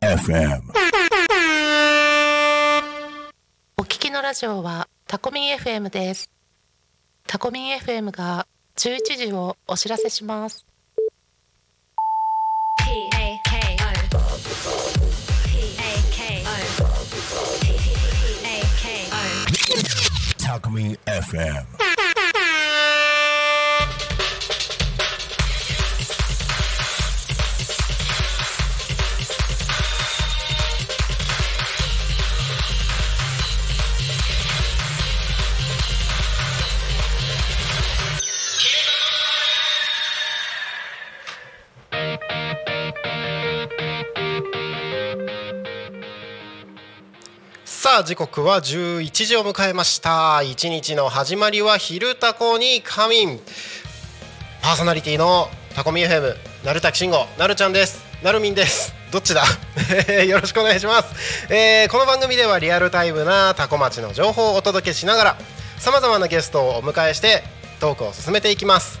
FM. お聞きのラジオはタコミン FM です。タコミン FM が11時をお知らせします。Alchemy FM. さあ時刻は11時を迎えました。一日の始まりは昼タコに仮眠。パーソナリティのタコミ FM なるたきしんごなるちゃんです。なるみんです。どっちだ？よろしくお願いします、えーこの番組ではリアルタイムなタコ町の情報をお届けしながらさまざまなゲストをお迎えしてトークを進めていきます。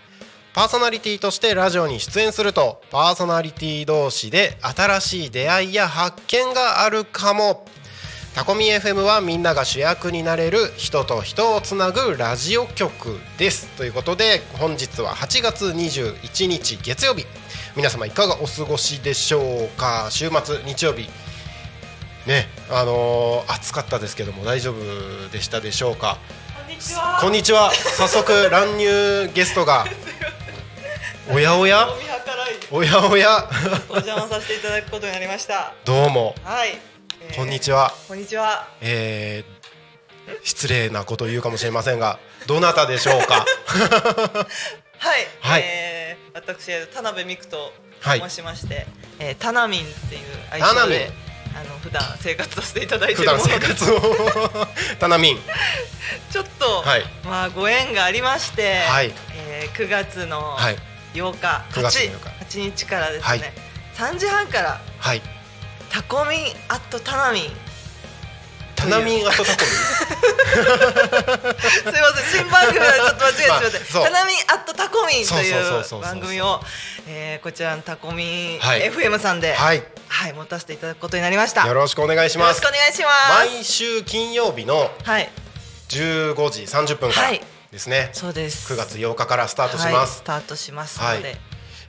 パーソナリティとしてラジオに出演するとパーソナリティ同士で新しい出会いや発見があるかも。タコミ FM はみんなが主役になれる人と人をつなぐラジオ局です。ということで本日は8月21日月曜日。皆様いかがお過ごしでしょうか？週末日曜日。ねあのー暑かったですけども大丈夫でしたでしょうか？こんにちは。早速乱入ゲストが おやおや？おやおや。お邪魔させていただくことになりました。どうも。はい。えーこんにちは。こんにちは。えー、失礼なことを言うかもしれませんがどなたでしょうか？はい。はい。えー、私田辺美久とはい。申しまして、えー、タナミンっていう愛称であの普段生活させていただいてるもので段生活を。タナミン。ちょっと、はい。まあご縁がありまして、はい。えー、9月のはい8日、9月の8 8, 日からですね、はい。3時半からはい。タコミンアットタナミ。ンタナミンアトタコ すいません新番組はちょっと間違えてしまって、まあタナミンアットタコミンといそう番組を、えー、こちらのタコミンはい。FM さんで、ミンはい。はい持たせていただくことになりました。よろしくお願いします。よろしくお願いします。毎週金曜日のはい、15時30分から。はいですね、そうです。9月8日からスタートしはい、ますス、タートしますので、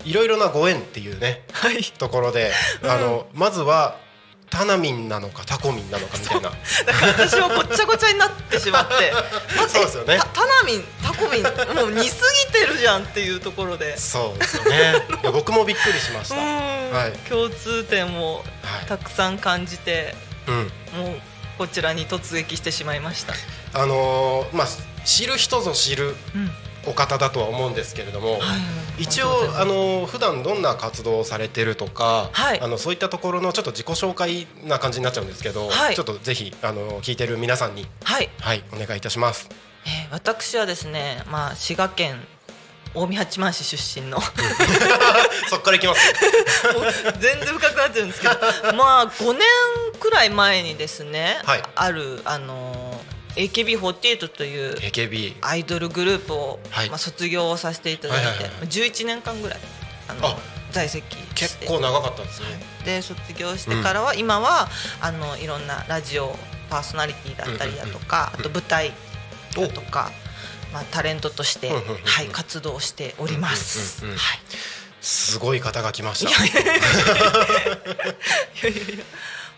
い。ろいろなご縁っていうねはい。ところで、あのまずはタナミンなのかタコミンなのかみたいな。だから私もごっちゃごちゃになってしまって、まずそうですよね。タタナミン、タコミン、もう似すぎてるじゃんっていうところで。そうですよね。いや 僕もびっくりしました、うん。はい。共通点もはい。たくさん感じて、うん、もうこちらに突撃してしまいました。あのーまあ知る人ぞ知るうん。お方だとは思うんですけれども、はい一応あのー普段どんな活動をされてるとか、はい。あのそういったところのちょっと自己紹介な感じになっちゃうんですけど、はい。ちょっとぜひあのー聞いてる皆さんにはい、はいお願いいたします。えー私はですね、まあ滋賀県近江八幡市出身の そっからいきます？全然深くなってるんですけど、まあ5年くらい前にですね、はい。あるあのー AKB48 というアイドルグループを、はい。まあ卒業をさせていただいて、はいはいはい11年間ぐらいあのあ在籍して結構長かったですね。で卒業してからは、今はあのいろんなラジオパーソナリティだったりだとか、あと舞台だとか、まあ、タレントとして、はい、活動しております。はい。すごい方が来ました。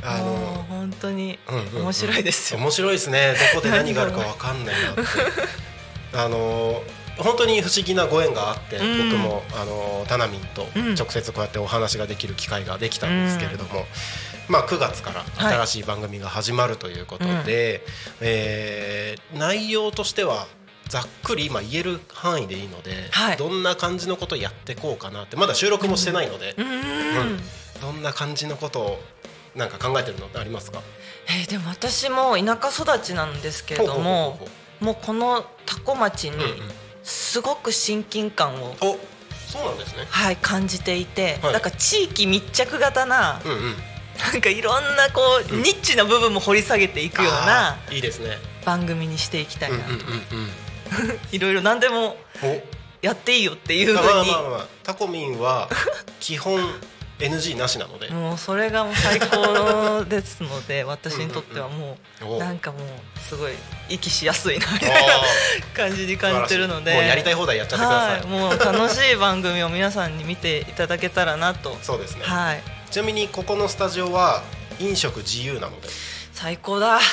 あの本当にうんうんうん。面白いですよ。面白いですね。どこで何があるかわかんないなって。あの本当に不思議なご縁があって、うん。僕もあのタナミンとうん。直接こうやってお話ができる機会ができたんですけれども、まあ9月からはい。新しい番組が始まるということで、えー内容としてはざっくり今言える範囲でいいので、はい。どんな感じのことをやってこうかなってまだ収録もしてないので、うーん。どんな感じのことをなんか考えてるのってありますか？えーでも私も田舎育ちなんですけれどももうこの多古町にうんうん。すごく親近感を、おそうなんですね。はい、感じていて、はい。なんか地域密着型なうんうん。なんかいろんなこう、うん。ニッチな部分も掘り下げていくようないいですね。番組にしていきたいな。うんうんうんうん。いろいろ何でもお。やっていいよっていうまあふうに。まあまあまあ。タコミンは基本 NG なしなので。もうそれがもう最高ですので 私にとってはもおう。なんかもうすごい息しやすいなみあたいな感じに感じてるので。もうやりたい放題やっちゃってください、はい、もう楽しい番組を皆さんに見ていただけたらなと。そうですね、はい。ちなみにここのスタジオは飲食自由なので。最高だ。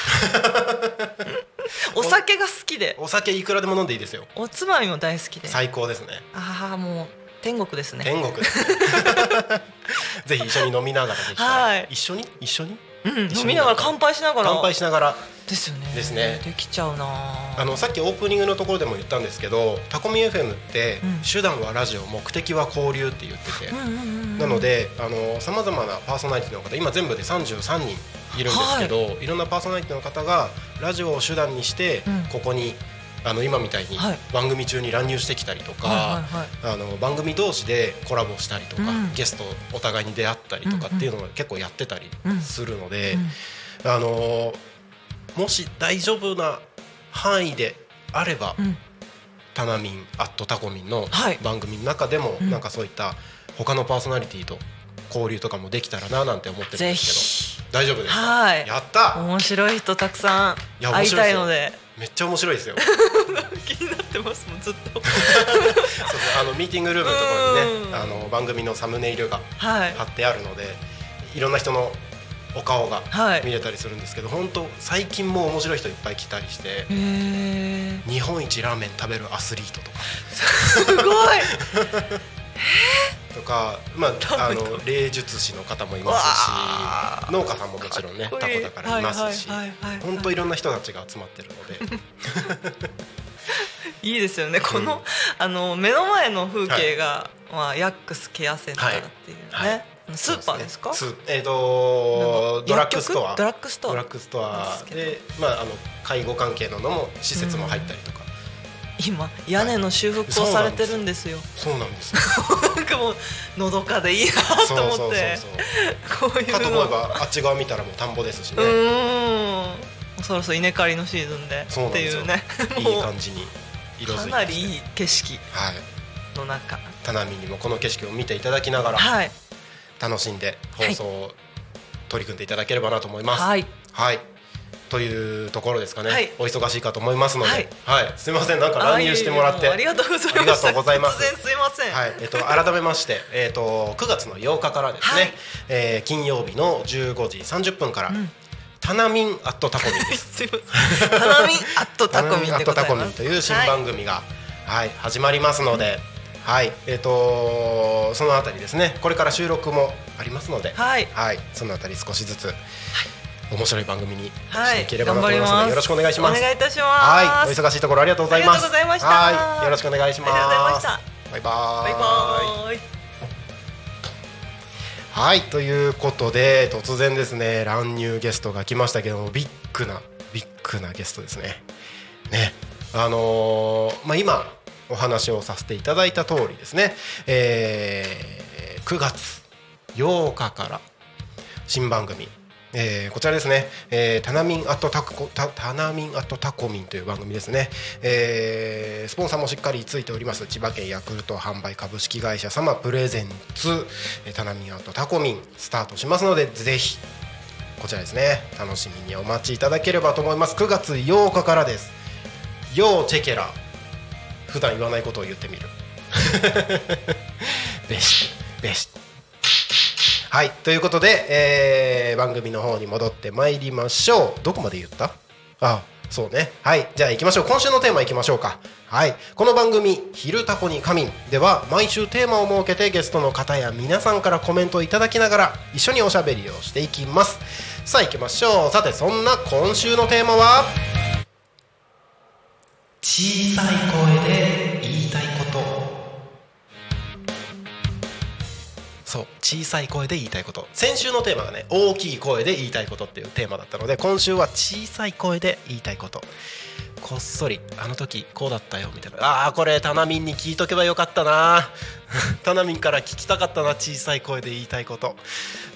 お酒が好きで。お酒いくらでも飲んでいいですよ。おつまみも大好きで。最高ですね。ああもう天国ですね。天国ですね。ぜひ一緒に飲みながらできたら、はい。一緒に？一緒に？うん飲みながら乾杯しながら。乾杯しながら。ですよね。ですね。できちゃうな。あのさっきオープニングのところでも言ったんですけどタコミ FM って、うん。手段はラジオ目的は交流って言ってて、なのでさまざまなパーソナリティの方今全部で33人いるんですけど、い、ろんなパーソナリティの方がラジオを手段にして、うん。ここにあの今みたいにはい。番組中に乱入してきたりとか、あの番組同士でコラボしたりとか、うん。ゲストお互いに出会ったりとかっていうのを結構やってたりするので、あのもし大丈夫な範囲であれば、うん。タナミンアットタコミンのはい。番組の中でも、うん。なんかそういった他のパーソナリティと交流とかもできたらななんて思ってるんぜですひけど大丈夫ですか、はい。やった面白い人たくさん会いたいのでめっちゃ面白いですよ。気になってますもんずっと。そうあのミーティングルームのところにうん。ねあの番組のサムネイルがはい。貼ってあるのでいろんな人のお顔がはい。見れたりするんですけど、本当最近も面白い人いっぱい来たりして日本一ラーメン食べるアスリートとか。すごい とか、まあ、あの霊術師の方もいまわすあし農家さんももちろんねタコだからいますし本当いろんな人たちが集まってるので。いいですよねこの、うん。あの目の前の風景が、まあヤックスケアセンターっていうね、スーパーですか？スえっ、とドラッグストア。ドラッグストアドラッグストア。で、まあ、あの介護関係ののも施設も入ったりとか、今屋根の修復をされてるんですよ、そうなんです。よなんか もうのどかでいいなと思って。こういうかと思えのばあっち側見たらもう田んぼですしね、うーん。そろそろ稲刈りのシーズンで。っていうね。いいも感じに色づいてなりいい景色。はい。の中。田波にもこの景色を見ていただきながらはい。楽しんで放送を取り組んでいただければなと思います。はい。はいというところですかね、はい。お忙しいかと思いますので、ははい。い、すみません。なんか乱入してもらって、ありがとうございます。ありがとうございます。突然すいません。はい、えっと改めまして、えっと9月の8日からですね、はい。えー金曜日の15時30分から、ん。タナミンアットタコミンです。すいません。タナミンアットタコミンという新番組が、はい始まりますので、はい。えっ、とそのあたりですね。これから収録もありますので、はい。はい、そのあたり少しずつ、面白い番組にしはい。ていければなと思いますので、ます。よろしくお願いします。お願いいたしはい、ますお忙しいところありがとうございます。ありがとうございました。はい、よろしくお願いします。バイバーイ。バイバーイ。はい。ということで突然ですね乱入ゲストが来ましたけどもビッグなビッグなゲストですね。ね。あのーまあ今お話をさせていただいた通りですね、えー9月8日から新番組えーこちらですね、えータナミンアットタコタタナミンアットタコミンという番組ですね、えースポンサーもしっかりついております。千葉県ヤクルト販売株式会社様プレゼンツえータナミンアットタコミンスタートしますのでぜひこちらですね。楽しみにお待ちいただければと思います。9月8日からです。よーチェケラ。普段言わないことを言ってみる。べしべしはいということで、えー番組の方に戻ってまいりましょう。どこまで言った？あそうね。はいじゃあ行きましょう。今週のテーマ行きましょうか。はいこの番組「昼タコに仮眠」では毎週テーマを設けてゲストの方や皆さんからコメントをいただきながら一緒におしゃべりをしていきます。さあ行きましょう。さてそんな今週のテーマは？小さい声で言いたい小さい声で言いたいこと。先週のテーマがね大きい声で言いたいことっていうテーマだったので今週は小さい声で言いたいこと。こっそりあの時こうだったよみたいな。あこれタナミンに聞いとけばよかったなタナミンから聞きたかったな小さい声で言いたいこと。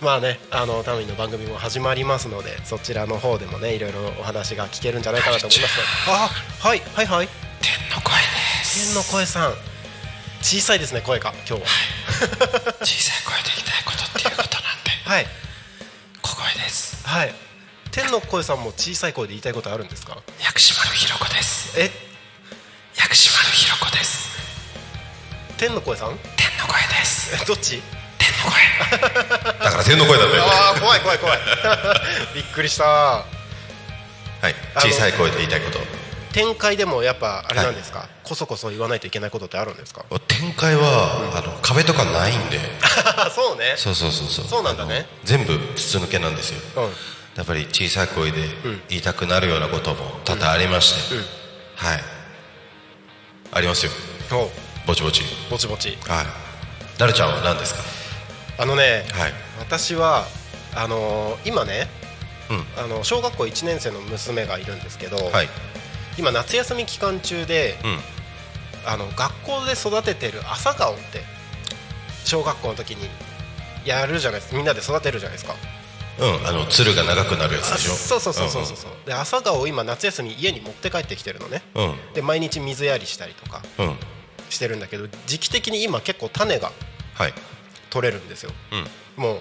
まあねあのタナミンの番組も始まりますのでそちらの方でもねいろいろお話が聞けるんじゃないかなと思いますあはいはいはい。天の声です。天の声さん。小さいですね声が今日は小さい声で言いたいことっていうことなんではい。小声です。はい。天の声さんも小さい声で言いたいことあるんですか？薬師丸ひろ子です。え？薬師丸ひろ子です。天の声さん？天の声です。えどっち？天の声。だから天の声だったよね。ああ怖い怖い怖い。びっくりした。はい。小さい声で言いたいこと展開でもやっぱあれなんですか、こそこそ言わないといけないことってあるんですか？展開は、あの壁とかないんで。そうね。そうそうそうそう。そうなんだね。全部筒抜けなんですよ、うん。やっぱり小さい声で言いたくなるようなことも多々ありまして、はい。ありますよ。お。ぼちぼち。ぼちぼち。はい。なるちゃんは何ですか？あのね、はい。私はあのー今ねうん。あの小学校1年生の娘がいるんですけど、はい今夏休み期間中で、うん。あの学校で育ててる朝顔って小学校の時にやるじゃないですか。みんなで育てるじゃないですか。うん。あのつるが長くなるやつあでしょ。そうそうそうそうそうそう。で朝顔を今夏休み家に持って帰ってきてるのね。うん。で毎日水やりしたりとかしてるんだけど時期的に今結構種がはい。取れるんですよ。うん。も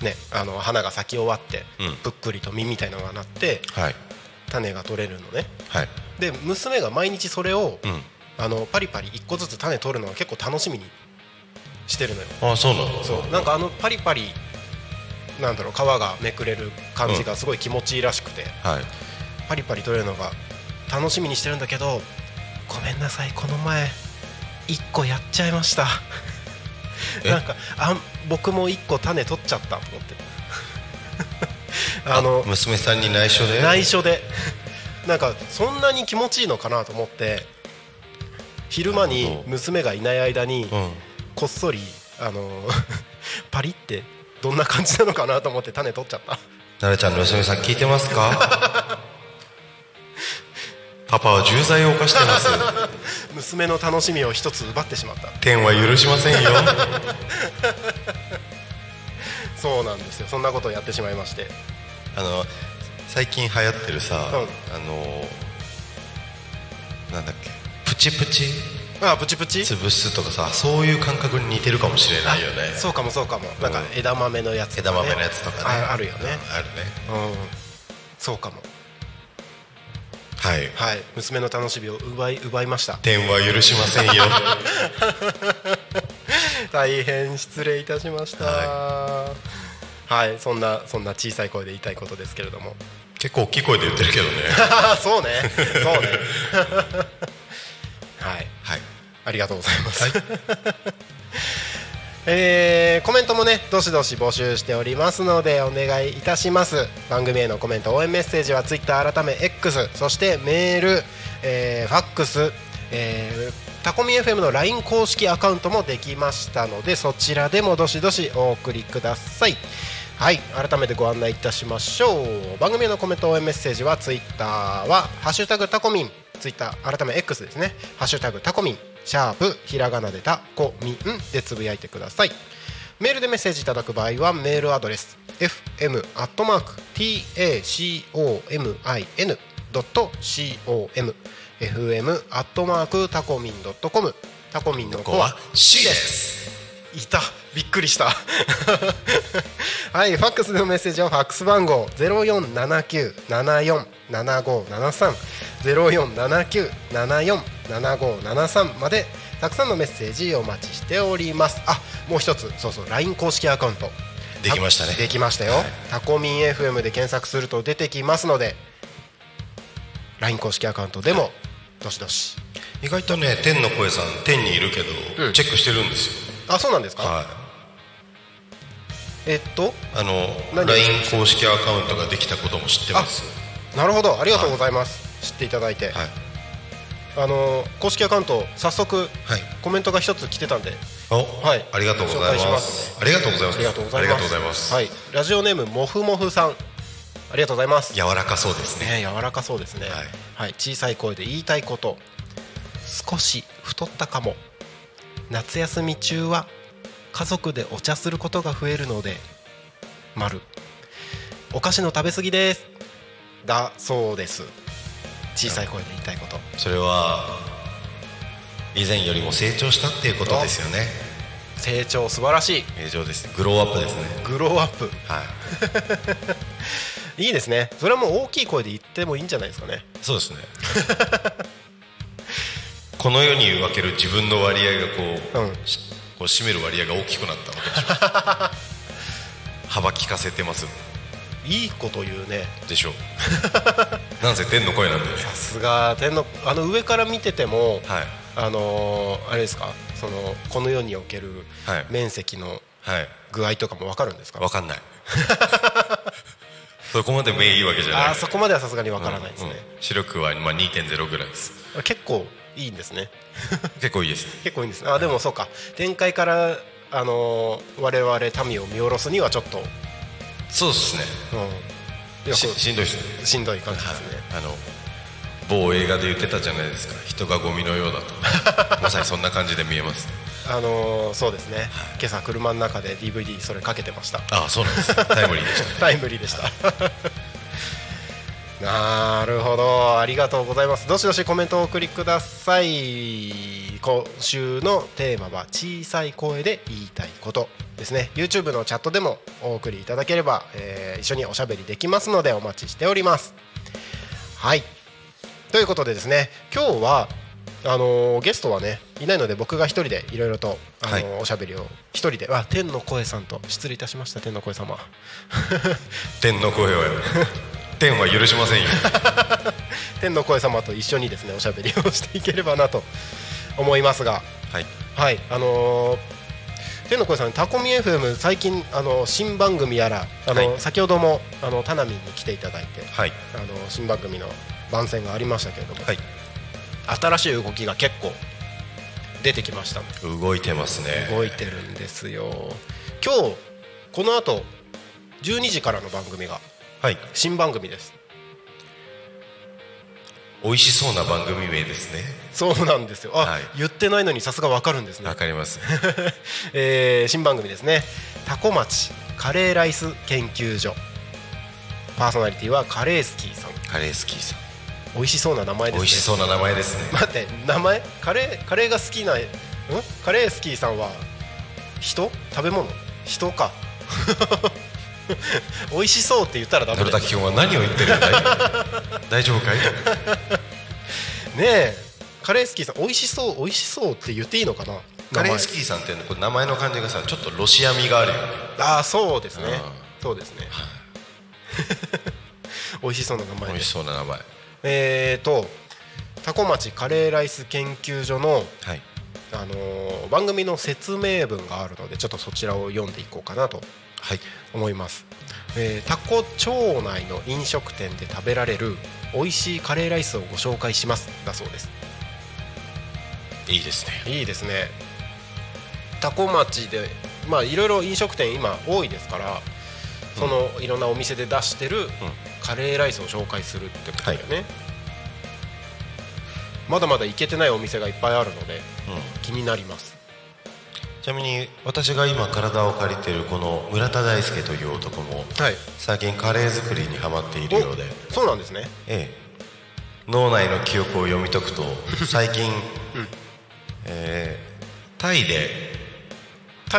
うねあの花が咲き終わって、うん。ぷっくりと実みたいなのがなってはい。種が取れるのね。はいで娘が毎日それを、うん。あのパリパリ1個ずつ種取るのが結構楽しみにしてるのよ。あそうなの？そう。なんかあのパリパリなんだろう皮がめくれる感じがすごい気持ちいいらしくて、はい。パリパリ取れるのが楽しみにしてるんだけどごめんなさいこの前1個やっちゃいました。え？なんかあん僕も1個種取っちゃったと思って。あの娘さんに内緒で？内緒でなんかそんなに気持ちいいのかなと思って昼間に娘がいない間にうん。こっそりあの パリってどんな感じなのかなと思って種取っちゃった。なるちゃんの娘さん聞いてますか？パパは重罪を犯してます。娘の楽しみを一つ奪ってしまった。天は許しませんよ。そうなんですよ。そんなことをやってしまいまして。あの最近流行ってるさ、ん。あのなんだっけプチプチ？あプチプチ？潰すとかさそういう感覚に似てるかもしれないよね。そうかもそうかも。なんか枝豆のやつとか、ね、枝豆のやつとかね。ああるよね。あるね。うん。そうかも。はい。はい。娘の楽しみを奪い奪いました。天は許しませんよ。大変失礼いたしました。はい、そんなそんな小さい声で言いたいことですけれども。結構大きい声で言ってるけどね。そうね。そうね。はい。はい。ありがとうございます、えーコメントもねどしどし募集しておりますのでお願いいたします。番組へのコメント応援メッセージは Twitter 改め X そしてメール、えーファックス、えータコミ FM の LINE 公式アカウントもできましたのでそちらでもどしどしお送りくださいはい改めてご案内いたしましょう。番組のコメント応援メッセージは Twitter は「ハッシュタグタコミン」Twitter 改め X ですね「ハッシュタグタコミン」シャープひらがなでタコミンでつぶやいてください。メールでメッセージいただく場合はメールアドレス fm.tacomin.com fm.tacomin.com タコミンの子は C です。いた。びっくりした。はいファックスでのメッセージはファックス番号0479747573 0479747573までたくさんのメッセージお待ちしております。あもう一つ。そうそう LINE 公式アカウント。できましたね。できましたよ、はい。タコミン FM で検索すると出てきますので LINE 公式アカウントでもどしどし。意外とね天の声さん天にいるけど、うん。チェックしてるんですよあそうなんですか、はい。えっと？あの何 LINE 公式アカウントができたことも知ってます。なるほど。ありがとうございます、知っていただいて、はい。あの公式アカウント早速はい。コメントが一つ来てたんで。お、はい。ありがとうございまますすありがとうございます。ありがとうございます。ありがとうございます。はい。ラジオネームもふもふさん。ありがとうございます。柔らかそうですね。ね柔らかそうですね。はい。はい、小さい声で言いたいこと。少し太ったかも夏休み中は家族でお茶することが増えるので丸。お菓子の食べ過ぎです。だそうです。小さい声で言いたいこと。それは以前よりも成長したっていうことですよね。成長素晴らしい。成長です。グローアップですね。グローアップ。はい。いいですね。それはもう大きい声で言ってもいいんじゃないですかね。そうですね この世に分ける自分の割合がこう,、うん。しこう占める割合が大きくなったわけでしょ。幅利かせてますいいこと言うね。でしょ。うなんせ天の声なんでね。さすが天のあの上から見ててもはい。あのーあれですか？そのこの世におけるはい。面積のはい。具合とかも分かるんですか、分かんない。そこまで目いいわけじゃない。あーそこまではさすがに分からないですね、うんうん。視力はまあ2.0ぐらいです。結構いいんですね。結構いいです。結構いいんですね。あでもそうか。展開からあのー我々民を見下ろすにはちょっと、うん、そうですね。いやししんどいですね。しんどい感じですね、あの某映画で言ってたじゃないですか。人がゴミのようだと。まさにそんな感じで見えます。あのーそうですね、今朝車の中で DVD それかけてました。ああそうなんですタイムリーでした タイムリーでしたなるほど。ありがとうございます。どしどしコメントをお送りください。今週のテーマは小さい声で言いたいことですね。YouTube のチャットでもお送りいただければ、えー一緒におしゃべりできますのでお待ちしております。はい。ということでですね今日はあのーゲストはねいないので僕が一人でいろいろと、あのーはい。おしゃべりを一人で。あ天の声さんと失礼いたしました天の声様。天の声を天は許しませんよ。天の声様と一緒にですねおしゃべりをしていければなと思いますが。はい。はいあのー天の声さんタコミ FM 最近あの新番組やらあの、はい。先ほどもあのタナミンに来ていただいてはい。あの新番組の番宣がありましたけれども、はい。新しい動きが結構出てきました動いてますね。動いてるんですよ。今日この後12時からの番組がはい。新番組です。美味しそうな番組名ですね。そうなんですよ。あ、はい。言ってないのにさすがわかるんですね。わかります。えー新番組ですね。タコ町カレーライス研究所。パーソナリティはカレースキーさん。カレースキーさん。美味しそうな名前ですね。美味しそうな名前ですね。待って名前？カレーカレーが好きなん？カレースキーさんは人？食べ物？人か 美味しそうって言ったらダメだよ君は何を言ってるんだい？大丈夫かい？ねえカレースキーさん美味しそう美味しそうって言っていいのかな？カレースーキーさんってこれ名前の感じがさちょっとロシア味があるよね。ああそうですね。うん。そうですね。美味しそうな名前美味しそうな名前。えーとタコ町カレーライス研究所の、はい。あのー番組の説明文があるのでちょっとそちらを読んでいこうかなとはい思います、えータコ町内の飲食店で食べられる美味しいカレーライスをご紹介します。だそうです。いいですね。いいですね。タコ町でまあいろいろ飲食店今多いですからそのいろんなお店で出してるカレーライスを紹介するってことだよね、まだまだ行けてないお店がいっぱいあるのでうん。気になりますちなみに私が今体を借りてるこの村田大輔という男もはい。最近カレー作りにハマっているようで。おそうなんですね。ええ。脳内の記憶を読み解くと最近、えータイで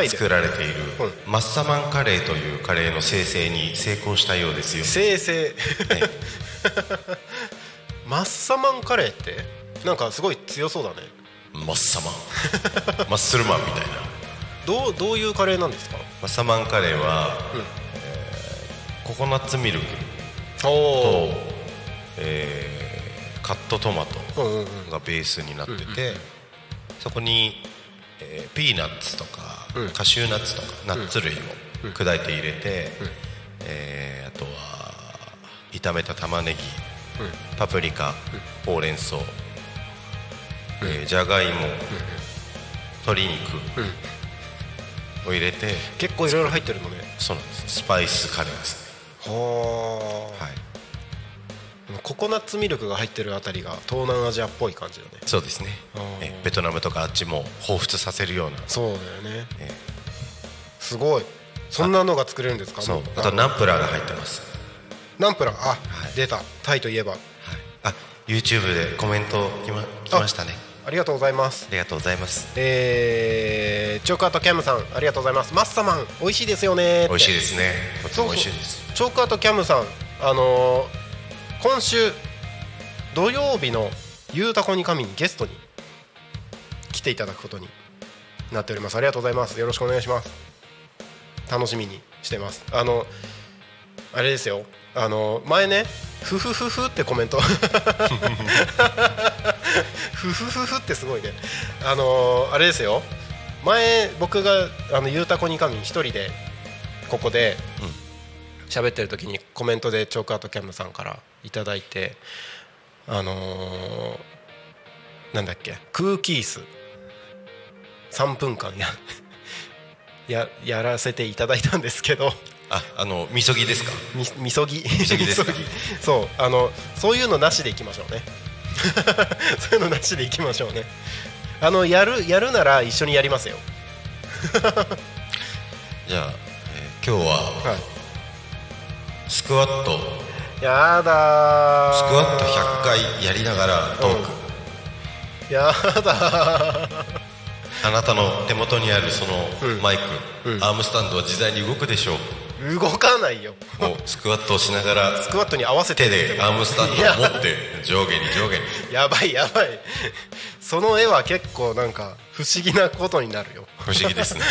作られているうマッサマンカレーというカレーの生成に成功したようですよ。生成。マッサマンカレーってなんかすごい強そうだねマッサマン。マッスルマンみたいな。どうどういうカレーなんですか？マッサマンカレーは、うん。えーココナッツミルクおとお、えーカットトマトうんうんうん。がベースになってて、そこに、えーピーナッツとか、うん。カシューナッツとかナッツ類を砕いて入れて、えーあとは炒めた玉ねぎパプリカ、ほうれん草えーじゃがいも、鶏肉を入れて結構いろいろ入ってるのね。そうなんです。スパイスカレーです。ねはあ。はい。ココナッツミルクが入ってるあたりが東南アジアっぽい感じだね。そうですね。えベトナムとかあっちも彷彿させるような。そうだよね。えすごい。そんなのが作れるんですか？そう。もあとナンプラーが入ってます。ナンプラー？あ、い。出た。タイといえば。はい。あ YouTube でコメント来ま来ましたねありがとうございます。ありがとうございます。えー、チョークアートキャムさんありがとうございます。マッサマン美味しいですよね。美味しいですね。美味しいです。チョークアートキャムさんあのー今週土曜日の「ゆうたこに神」にゲストに来ていただくことになっております。ありがとうございます。よろしくお願いします。楽しみにしてます。あのあれですよあの前ね「ふふふふ」ってコメント。ふふふふってすごいね。あのあれですよ。前僕があのゆうたこに神一人でここで喋ってる時にコメントでチョークアートキャムさんからいただいてあのーなんだっけ空気椅子3分間やややらせていただいたんですけど。ああのみそぎですか？みみそぎ？みそぎですか？そうあのそういうのなしでいきましょうね。そういうのなしで いきましょうね。あのやるやるなら一緒にやりますよ。じゃあ、えー今日ははい。スクワット。やだー。スクワット100回やりながらトーク、やだー。あなたの手元にあるそのマイク、うん。アームスタンドは自在に動くでしょう動かないよ。もうスクワットをしながらスクワットに合わせて。手でアームスタンドを持って上下に上下に。やばいやばい。その絵は結構なんか不思議なことになるよ。不思議ですね。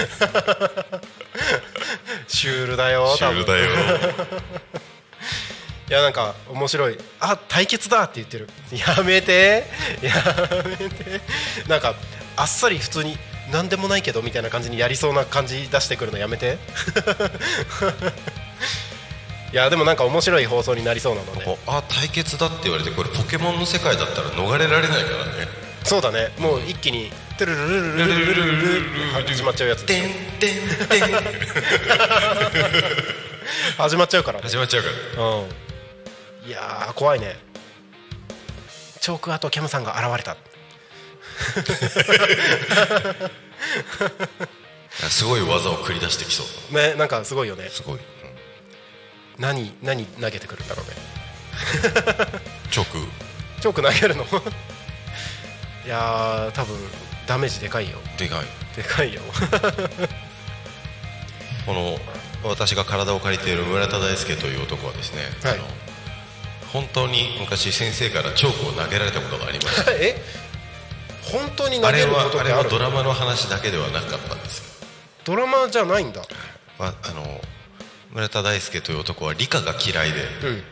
シュールだよシュールだよ。いやなんか面白い。あ対決だって言ってる。やめて。やめて。なんかあっさり普通に何でもないけどみたいな感じにやりそうな感じ出してくるのやめて。いやでもなんか面白い放送になりそうなので。あ対決だって言われてこれポケモンの世界だったら逃れられないからね。そうだね。もう一気にトゥルルルルルルルルルル始まっちゃうやつてんてんてん始まっちゃうからね始まっちゃうからうんいやー怖いねチョークアートキャムさんが現れたすごい技を繰り出してきそうねなんかすごいよね。すごい、うん。何何投げてくるんだろうね。直チョーク投げるの？いやー多分ダメージでかいよ。でかい。でかいよ。この私が体を借りている村田大輔という男はですね、はい。あの本当に昔先生からチョークを投げられたことがありましたえ？本当に投あれげるこはあれはドラマの話だけではなかったんですよ。ドラマじゃないんだ。わあの村田大輔という男は理科が嫌いで、うん。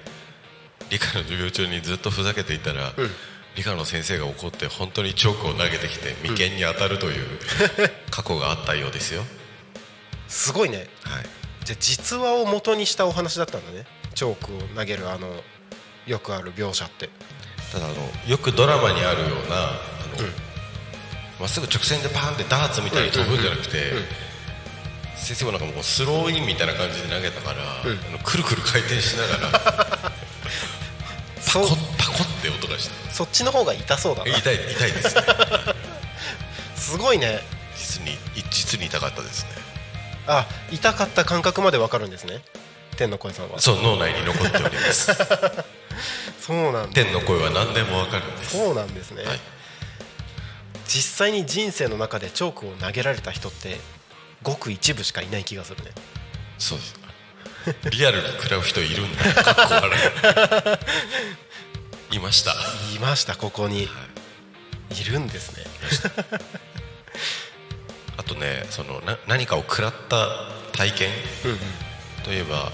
理科の授業中にずっとふざけていたら、うん。理科の先生が怒って本当にチョークを投げてきて眉間に当たるという 過去があったようですよ、すごいね。はい、じゃあ実話を元にしたお話だったんだね。チョークを投げるあのよくある描写って。ただあのよくドラマにあるようなま、っすぐ直線でパーンってダーツみたいに飛ぶんじゃなくて、先生もなんかもうスローインみたいな感じで投げたから、あのくるくる回転しながらパそコッパコッって音がした。そっちの方が痛そうだな。痛い痛いですね。すごいね。実に実に痛かったですね。あ痛かった感覚までわかるんですね。天の声さんは。そう脳内に残っております。そうなんだ。天の声は何でもわかるんです。そうなんですね、はい実際に人生の中でチョークを投げられた人ってごく一部しかいない気がするね。そうです。リアルに食らう人いるんだ。かっこ悪い。いました。いましたここに、い、るんですね。あとねそのな何かを食らった体験？といえば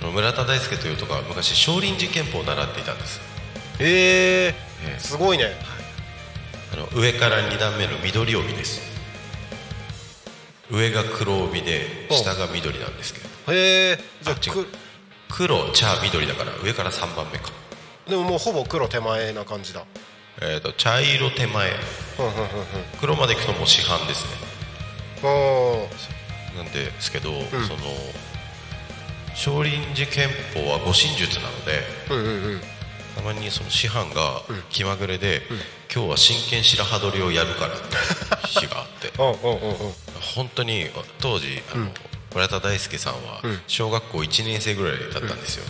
村田大輔という男は昔少林寺拳法を習っていたんです。へえええ。すごいねあの上から2段目の緑帯です。上が黒帯で下が緑なんですけど。へえじゃあく黒茶緑だから上から3番目か。でももうほぼ黒手前な感じだ。えー、と茶色手前。うんうんうんうん。黒まで行くともう市販ですね。なんですけど、その少林寺拳法は護身術なのでうんうんうんたまにその師範が気まぐれで、今日は真剣白羽取りをやるからって 日があって。本当に当時あの、村田大輔さんは小学校1年生ぐらいだったんですよ、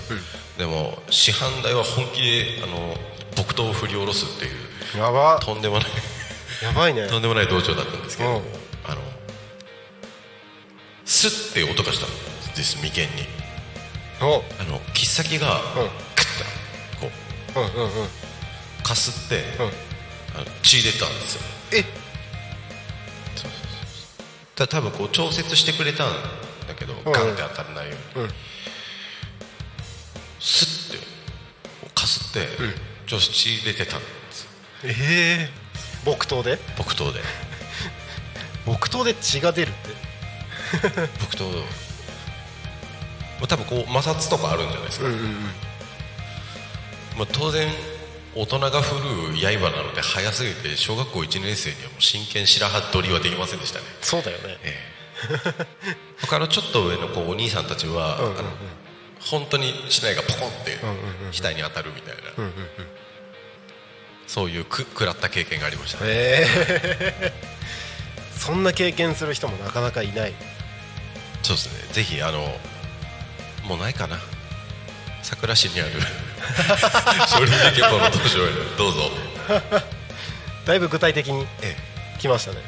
でも師範代は本気であの木刀を振り下ろすっていうやば。とんでもないやばいね。とんでもない道場だったんですけど、うん。あのスッて音がしたんです眉間に。あの切っ先がクッとこううんうんうん。かすって、うん。あの血出たんですよ。え？た多分こう調節してくれたんだけど、ん。ガンって当たらないように、うん。スッてこうかすって、ちょっと血出てたんですよ。ええ木刀で？木刀で。木刀で血が出るって？木刀。まあ多分こう摩擦とかあるんじゃないですか、うんうんうんまあ、当然大人が振る刃なので早すぎて小学校1年生にはもう真剣白羽取りはできませんでしたね。そうだよね。他のちょっと上のこうお兄さんたちは、んうんうん。あの本当に竹刀がポコンってんうんうん。額に当たるみたいな、うんうんうん。そういうく食らった経験がありましたね。ええ。そんな経験する人もなかなかいない。そうですね。ぜひあのもうないかな桜市にある。少林寺拳法の道場へ。どうぞ。だいぶ具体的にえ来ましたね。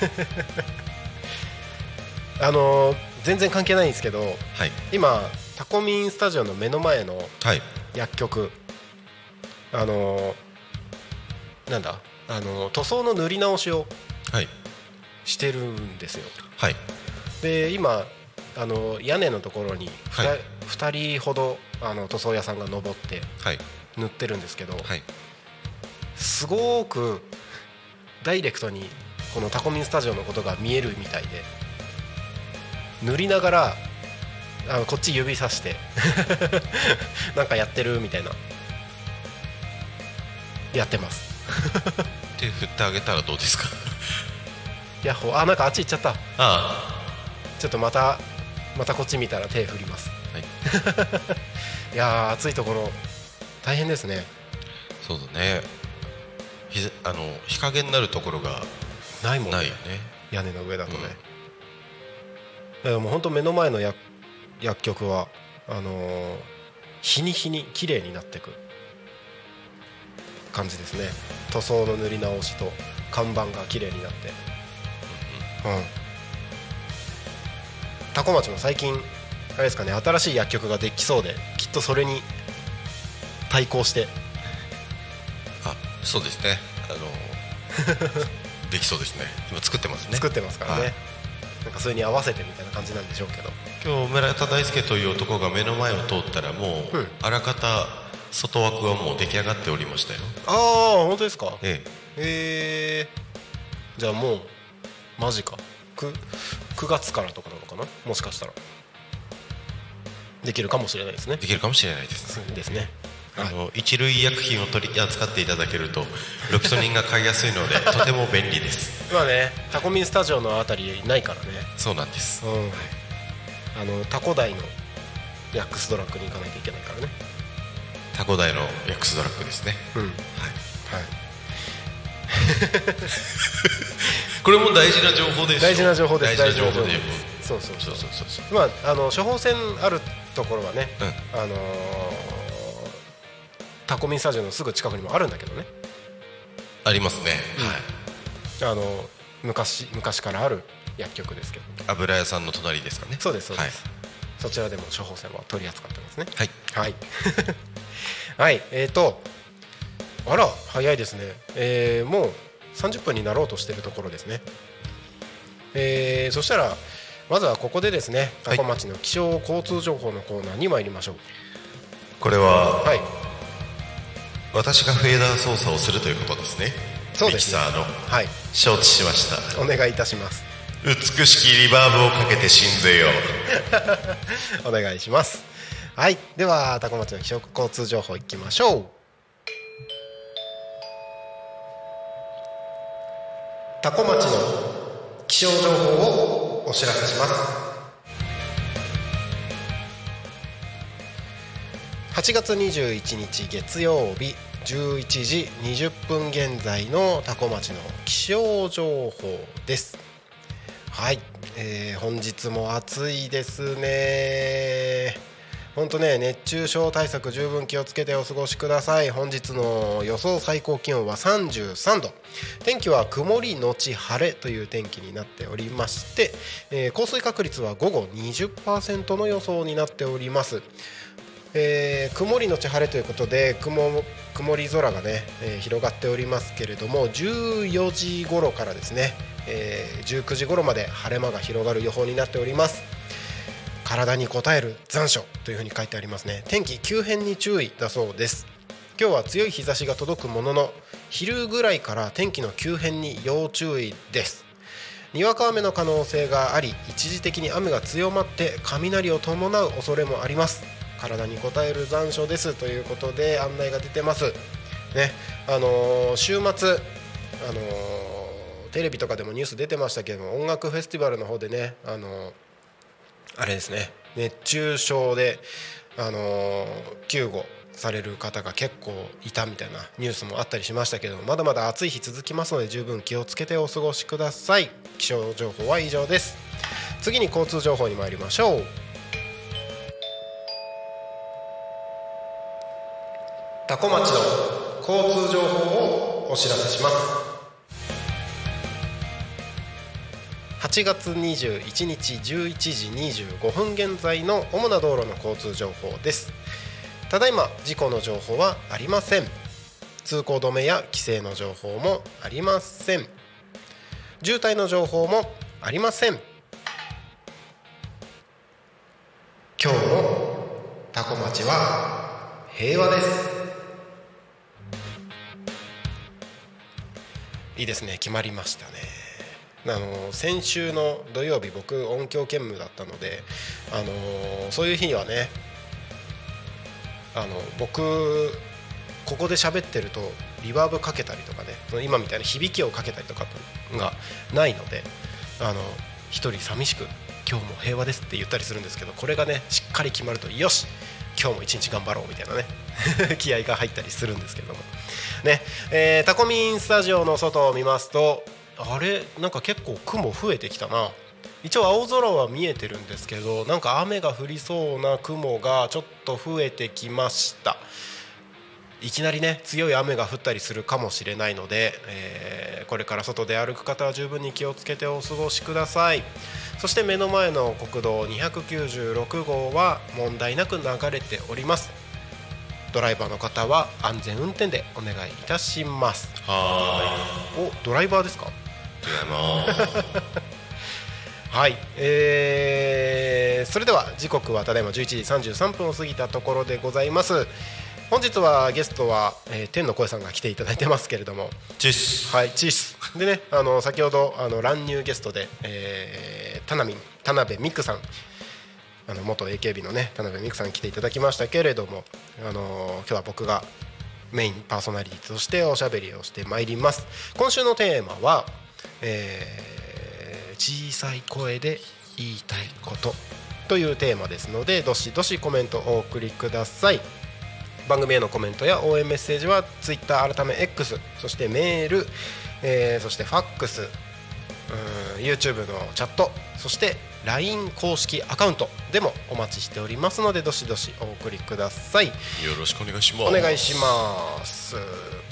あのー全然関係ないんですけどえはい。今タコミンスタジオの目の前のはい。薬局あのーなんだあのー塗装の塗り直しをはい。してるんですよ。はい。で今あの屋根のところにふたはい。2人ほどあの塗装屋さんが登ってはい。塗ってるんですけど、はい。すごくダイレクトにこのタコミンスタジオのことが見えるみたいで塗りながらあのこっち指さして なんかやってるみたいなやってます。手振ってあげたらどうですか？ヤッホーあなんかあっち行っちゃった。あ。ちょっとまたまたこっち見たら手振ります。あはい。いやー暑いところ大変ですね。そうだね。ひぜあの日陰になるところがないもんね。ないよね。屋根の上だとね、だからもう本当目の前の薬薬局はあのー日に日に綺麗になっていく感じですね。塗装の塗り直しと看板が綺麗になって。うん多古町も最近あれですかね新しい薬局ができそうできっとそれに対抗して。あそうですね。あの できそうですね。今作ってますね。作ってますからね、はい。なんかそれに合わせてみたいな感じなんでしょうけど。今日村田大輔という男が目の前を通ったらもう、うん。あらかた外枠はもう出来上がっておりましたよ。ああ本当ですか？ええ。ー、じゃあもうマジか 9, 9月からとかなのかな？もしかしたら。できるかもしれないですね。えできるかもしれないです。ですね。あの一類医薬品を取り扱っていただけるとロキソニンが買いやすいので とても便利です。まあねタコミンスタジオのあたりないからね。そうなんです。うん。あのタコ台のヤックスドラッグに行かないといけないからね。タコダイのヤックスドラッグですね。うん。はい。はい これも大事な情報です大事な情報です。大事な情報で。そうそうそうそうそう。まああの処方箋あるところはね、うん。あのータコミンスタジオのすぐ近くにもあるんだけどね。ありますね、はい。あの昔昔からある薬局ですけど。油屋さんの隣ですかね。そうですそうです、そちらでも処方箋は取り扱ってますね。はい、はい。はい。えーとあら早いですね。えーもう30分になろうとしているところですね。えーそしたらまずはここでですねはい。多古町の気象交通情報のコーナーに参りましょう。これははい。私がフェーダー操作をするということですね。そうです。ねミキサーの。はい。承知しました。お願いいたします。美しきリバーブをかけて信ぜようお願いします。はい。では多古町の気象交通情報いきましょうタコ町の気象情報をお知らせします。8月21日月曜日11時20分現在のタコ町の気象情報です。はい、えー本日も暑いですね。本当ね熱中症対策十分気をつけてお過ごしください。本日の予想最高気温は33度。天気は曇りのち晴れという天気になっておりまして、えー降水確率は午後20%の予想になっております。えー曇りのち晴れということで雲曇り空がね、えー広がっておりますけれども14時頃からですね、えー19時頃まで晴れ間が広がる予報になっております。体に応える残暑というふうに書いてありますね。天気急変に注意だそうです。今日は強い日差しが届くものの昼ぐらいから天気の急変に要注意です。にわか雨の可能性があり一時的に雨が強まって雷を伴う恐れもあります。体に応える残暑です。ということで案内が出てます。ねあのー週末あのーテレビとかでもニュース出てましたけども音楽フェスティバルの方でねあのーあれですね。熱中症であのー救護される方が結構いたみたいなニュースもあったりしましたけどまだまだ暑い日続きますので十分気をつけてお過ごしください。気象情報は以上です。次に交通情報に参りましょう。多古町の交通情報をお知らせします。8月21日11時25分現在の主な道路の交通情報です。ただいま事故の情報はありません。通行止めや規制の情報もありません。渋滞の情報もありません。今日のタコ町は平和です。いいですね。決まりましたね。あの先週の土曜日僕音響兼務だったのであのそういう日にはねあの僕ここで喋ってるとリバーブかけたりとかね今みたいな響きをかけたりとかがないのであの一人寂しく「今日も平和です」って言ったりするんですけどこれがねしっかり決まると「よし今日も一日頑張ろう」みたいなね 気合が入ったりするんですけども。ねえータコミンスタジオの外を見ますとあれなんか結構雲増えてきたな。一応青空は見えてるんですけどなんか雨が降りそうな雲がちょっと増えてきました。いきなりね強い雨が降ったりするかもしれないので、えーこれから外で歩く方は十分に気をつけてお過ごしください。そして目の前の国道296号は問題なく流れております。ドライバーの方は安全運転でお願いいたします。はおドライバーですか？はい、えーそれでは時刻はただいま11時33分を過ぎたところでございます。本日はゲストは、えー天の声さんが来ていただいてますけれども。チッス。はいチース。でねあの先ほどあの乱入ゲストで、えー、田辺田辺美久さん。あの元 AKB のね田辺美久さん来ていただきましたけれどもあの今日は僕がメインパーソナリティとしておしゃべりをしてまいります。今週のテーマは、えー小さい声で言いたいことというテーマですのでどしどしコメントをお送りください。番組へのコメントや応援メッセージは Twitter 改め X そしてメール、えーそしてファックスうん YouTube のチャットそして LINE 公式アカウントでもお待ちしておりますのでどしどしお送りください。よろしくお願いします。お願いします、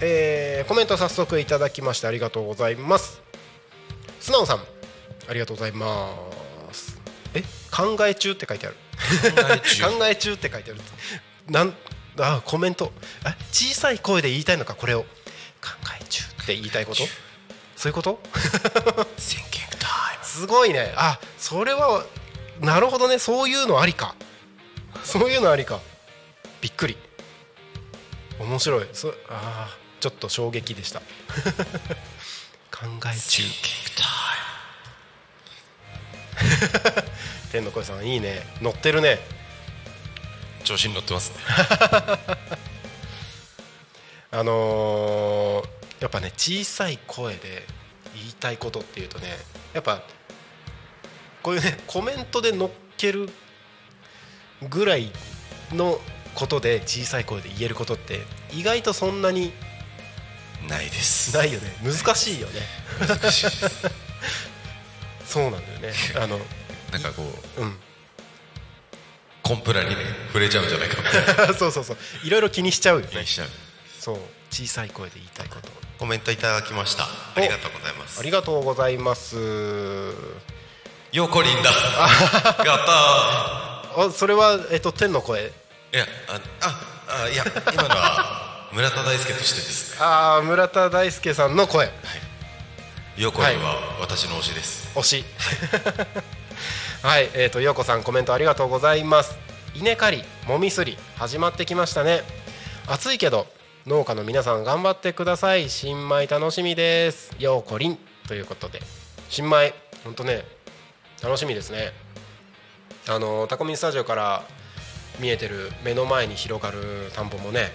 えーコメント早速いただきましてありがとうございます素直さん。ありがとうございます。え？考え中って書いてある。考え中。って書いてある。なんあコメント。あ小さい声で言いたいのかこれを。考え中って言いたいこと？そういうこと？すごいね。あそれはなるほどね。そういうのありか。そういうのありか。びっくり。面白い。そあーちょっと衝撃でした考え中。天の声さんいいね。乗ってるね。調子に乗ってますね。あのーやっぱね小さい声で言いたいことっていうとねやっぱこういうねコメントで乗っけるぐらいのことで小さい声で言えることって意外とそんなにないです。ないよね。難しいよね。難しい。そうなんだよね。あのなんかこううん。コンプラにね触れちゃうんじゃないかみたいな。そうそうそう。いろいろ気にしちゃうよね。気にしちゃう。そう。小さい声で言いたいこと。コメントいただきました。ありがとうございます。ありがとうございます。ようこりんだ。やったあそれはえっと天の声。ーいやあああいや今のは村田大輔としてですね。ああ村田大輔さんの声。ようこりんは私の推しです、推し。はいえっ、と陽子さんコメントありがとうございます。稲刈りもみすり始まってきましたね。暑いけど農家の皆さん頑張ってください。新米楽しみです。陽子りん。ということで。新米ほんとね楽しみですね。あのタコミンスタジオから見えてる目の前に広がる田んぼもね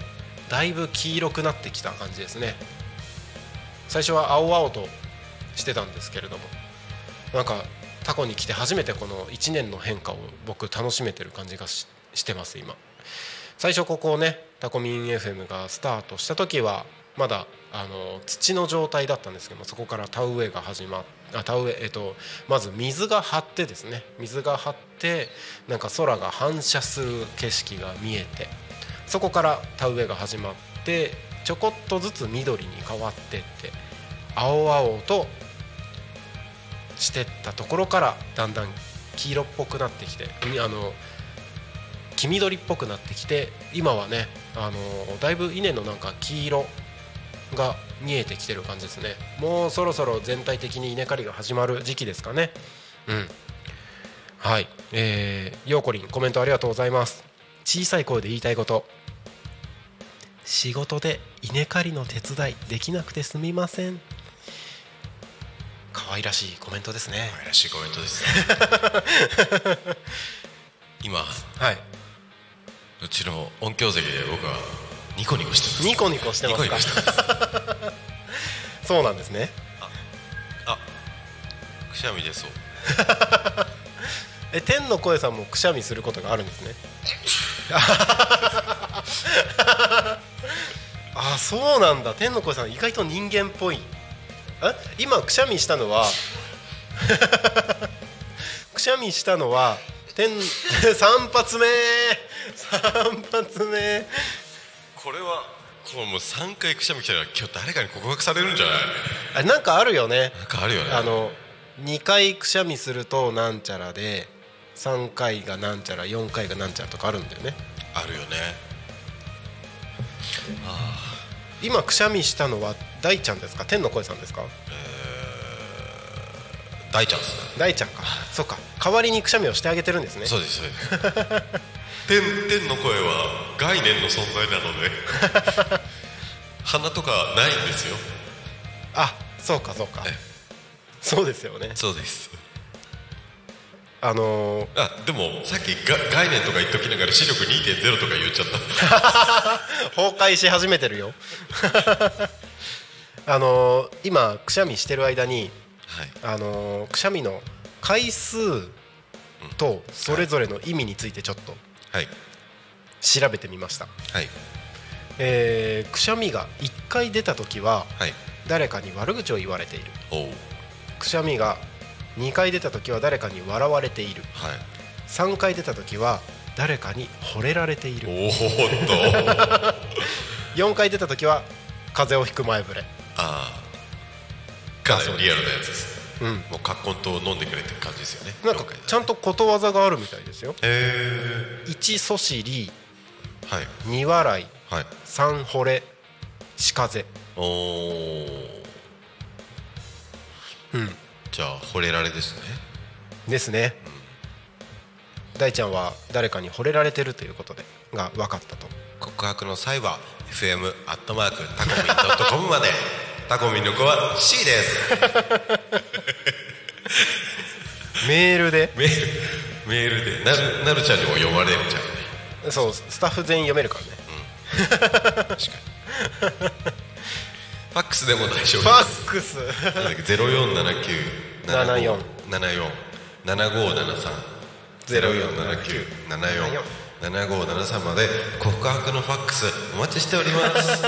だいぶ黄色くなってきた感じですね。最初は青々としてたんですけれどもなんかタコに来て初めてこの1年の変化を僕楽しめてる感じがしてます今。最初ここをねタコミン FM がスタートした時はまだあの土の状態だったんですけどもそこから田植えが始まっあ田植ええっとまず水が張ってですね。水が張ってなんか空が反射する景色が見えて。そこから田植えが始まってちょこっとずつ緑に変わってって青々としてったところからだんだん黄色っぽくなってきてあの黄緑っぽくなってきて今はねあのだいぶ稲のなんか黄色が見えてきてる感じですね。もうそろそろ全体的に稲刈りが始まる時期ですかね。うん。はい。えー、ようこりんコメントありがとうございます。小さい声で言いたいこと。仕事で稲刈りの手伝いできなくてすみません。可愛らしいコメントですね。可愛らしいコメントですね。今はい、うちの音響席で僕はニコニコしてます。ニコニコしてますか？そうなんですね。あくしゃみ出そう え天の声さんもくしゃみすることがあるんですね？あそうなんだ。天の声さん意外と人間っぽい。あ今くしゃみしたのは くしゃみしたのは天 三発目。三発目。これはこうもう3回くしゃみ来たら今日誰かに告白されるんじゃない？あなんかあるよね。なんかあるよね。あの2回くしゃみするとなんちゃらで3回がなんちゃら4回がなんちゃらとかあるんだよね。あるよね。今くしゃみしたのは大ちゃんですか？天の声さんですか？大ちゃんですね。大ちゃんか。そうか。代わりにくしゃみをしてあげてるんですね。そうですそうです。天天の声は概念の存在なので。鼻とかないんですよ。あそうかそうか。え。そうですよね。そうですあのーあでもさっきが概念とか言っときながら視力2.0とか言っちゃった。崩壊し始めてるよ。あのー今くしゃみしてる間にはい。あのーくしゃみの回数とそれぞれの意味についてちょっとはい。調べてみました、はい。えーくしゃみが1回出た時ははい。誰かに悪口を言われている。おう。くしゃみが2回出た時は誰かに笑われている。はい。3回出た時は誰かに惚れられている。おおっと。4回出た時は風邪をひく前触れ。ああかなりリアルなやつです。うん。もう葛根湯を飲んでくれって感じですよね。なんかちゃんとことわざがあるみたいですよ。え1そしりー、はい。2笑いはい。3惚れし風おおうんじゃあ惚れられですね。ですね。大ちゃんは誰かに惚れられてるということでが分かったと。告白の際は FM アットマークタコミンドットコムまで。タコミンの子は C です。メールで？メールメールで。なるなるちゃんにも読まれるじゃんねそうスタッフ全員読めるからね。確かにファックスでも大丈フ夫。ですァックス。ゼロ四七九七74七四。七五七三。ゼロ四七九七四。七五七三まで告白のファックスお待ちしております。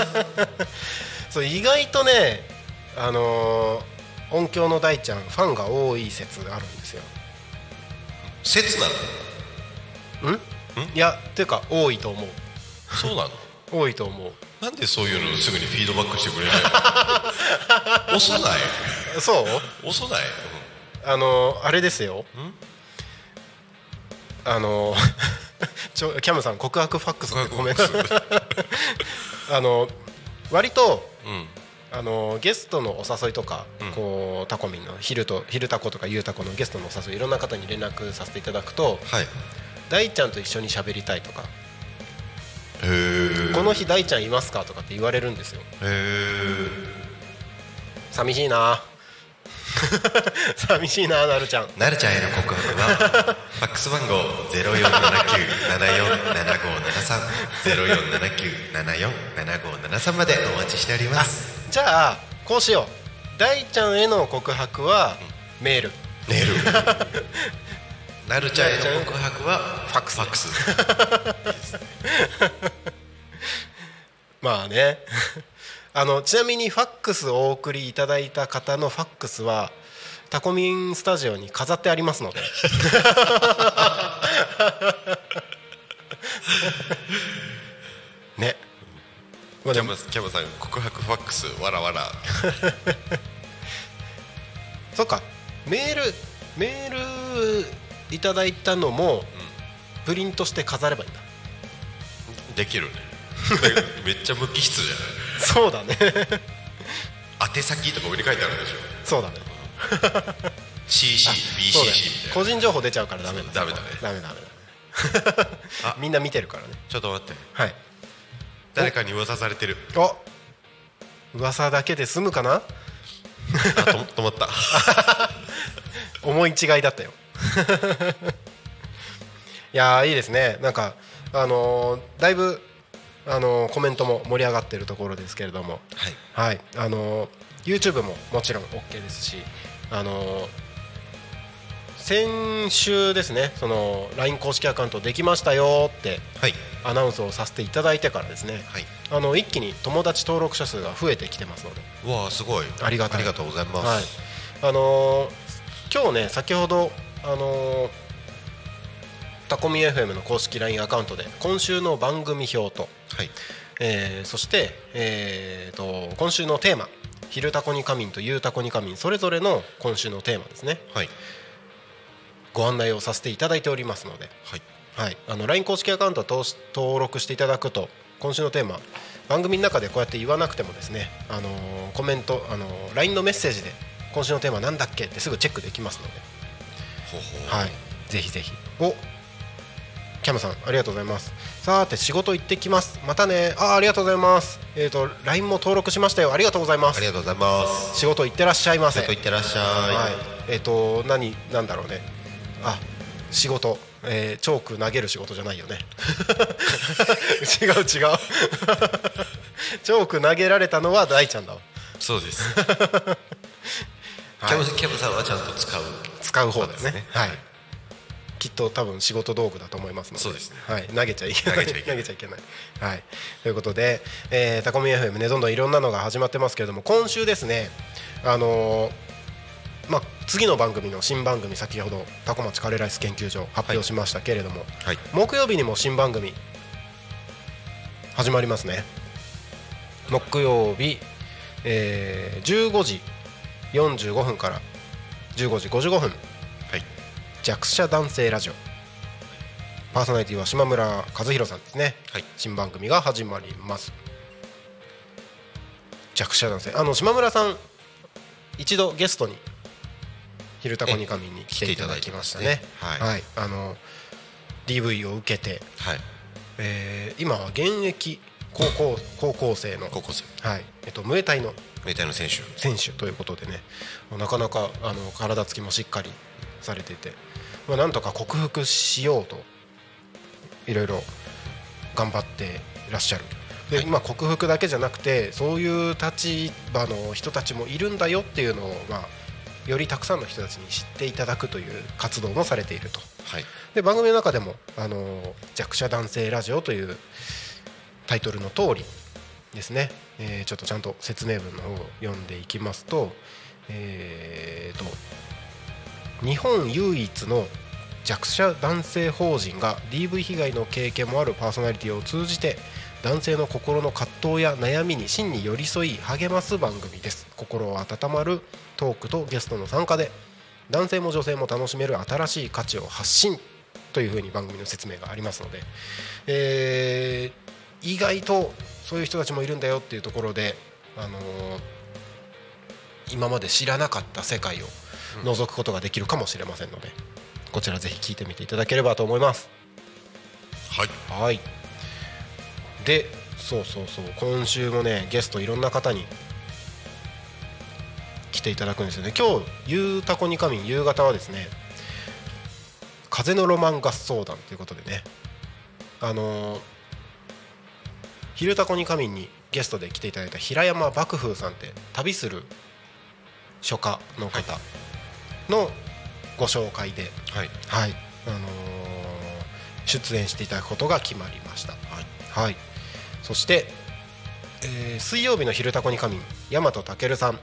そう意外とねあのー音響の大ちゃんファンが多い説あるんですよ。切なの？ん？いやっていうか多いと思う。そうなの？多いと思なんでそういうのすぐにフィードバックしてくれないの？遅ない？うそう？遅ない。あのーあれですよ。あのー ちょキャムさん告白ファックスごめんなさい。あの割とうん。あのゲストのお誘いとか、うん。こうタコミンの昼と昼タコとかゆうタコのゲストのお誘いいろんな方に連絡させていただくとはい。大ちゃんと一緒に喋りたいとか、この日大ちゃんいますかとかって言われるんですよ。寂しいな。寂しいななるちゃん。なるちゃんへの告白は ファックス番号ゼロ四七九七四七五七三。ゼロ四七九七四七五七三までお待ちしております。じゃあこうしよう。大ちゃんへの告白はメール。メール なるちゃんへの告白はファックス。ファックスまあね。あのちなみにファックスをお送りいただいた方のファックスはタコミンスタジオに飾ってありますので。ね。まあキャムキャムさん告白ファックスわらわら。そっか。メールメールいただいたのもプリントして飾ればいいんだ。できるね。めっちゃ無機質じゃない？そうだね。宛先とか上に書いてあるでしょ？そうだね。CC、そうだ BCC ねみたいな。個人情報出ちゃうからダメだ。ダメだね。ダメ ダメダメあ。みんな見てるからね。ちょっと待って。はい。誰かに噂されてる？お。噂だけで済むかな？あと止まった。思い違いだったよいやーいいですね。なんかあのーだいぶあのーコメントも盛り上がってるところですけれども。はい。はい。あのー YouTube ももちろん OK ですしあのー先週ですねその LINE 公式アカウントできましたよってはい。アナウンスをさせていただいてからですねはい。あの一気に友達登録者数が増えてきてますので。うわあすごい。ありがたい。ありがとうございます、はい、あのー今日ね先ほどあのータコミ FM の公式 LINE アカウントで今週の番組表と、はい。えーそして、えー、と今週のテーマ「昼タコに仮眠」と「ゆうタコに仮眠」それぞれの今週のテーマですね。はい。ご案内をさせていただいておりますので、はい。はい、あの LINE 公式アカウントを登録していただくと今週のテーマ番組の中でこうやって言わなくてもですね、あのーコメント、あのー LINE のメッセージで今週のテーマなんだっけってすぐチェックできますので、はい、ぜひぜひ。お。キャムさんありがとうございます。さーて仕事行ってきます。またね。あーありがとうございます。えっ、と LINE も登録しましたよ。ありがとうございます。ありがとうございます。仕事行ってらっしゃいませ。ちょっといってらっしゃい、はい、えっ、と何なんだろうね。あ仕事、えーチョーク投げる仕事じゃないよね。違う違う。チョーク投げられたのは大ちゃんだわ。そうです、は いキャブキャブさんはちゃんと使う。使う方ですね。はい。きっと多分仕事道具だと思いますので。そうですね。はい、投げちゃいけない。投げちゃいけない。投げちゃいけない。はい、ということで、えー、タコミ FM ねどんどんいろんなのが始まってますけれども今週ですねあのーまあ、次の番組の新番組先ほどタコ町カレーライス研究所発表しましたけれども、はい。木曜日にも新番組始まりますね。木曜日、えー15時45分から15時55分。はい。弱者男性ラジオ。パーソナリティは島村和弘さんですね、はい。新番組が始まります。弱者男性。あの島村さん一度ゲストに「昼タコに神」に来ていただきましたね。来ていはい。あの DV を受けて、はい。えー今は現役高校高校生の、高校生。はい。えっと、ムエタイのメタイの選手。選手ということでね。なかなかあの体つきもしっかりされていて、まあ、なんとか克服しようといろいろ頑張っていらっしゃる。で、まあ、克服だけじゃなくてそういう立場の人たちもいるんだよっていうのを、まあ、よりたくさんの人たちに知っていただくという活動もされていると。はい。で番組の中でもあの弱者男性ラジオというタイトルの通りですね、えーちょっとちゃんと説明文の方を読んでいきますと,、えーと日本唯一の弱者男性法人が DV 被害の経験もあるパーソナリティを通じて男性の心の葛藤や悩みに真に寄り添い励ます番組です。心を温まるトークとゲストの参加で男性も女性も楽しめる新しい価値を発信というふうに番組の説明がありますので、えー意外とそういう人たちもいるんだよっていうところで、あのー今まで知らなかった世界を覗くことができるかもしれませんので、こちらぜひ聞いてみていただければと思います。はい。はい。でそうそうそう。今週もねゲストいろんな方に来ていただくんですよね。今日「ゆうたこにかみん」夕方はですね「風のロマン合奏団」ということでねあのー「昼たこにかみん」にゲストで来ていただいた平山幕風さんって旅する書家の方のご紹介で、はい。はい、あのー出演していただくことが決まりました。はい、そして、えー水曜日の昼タコに神大和健さん、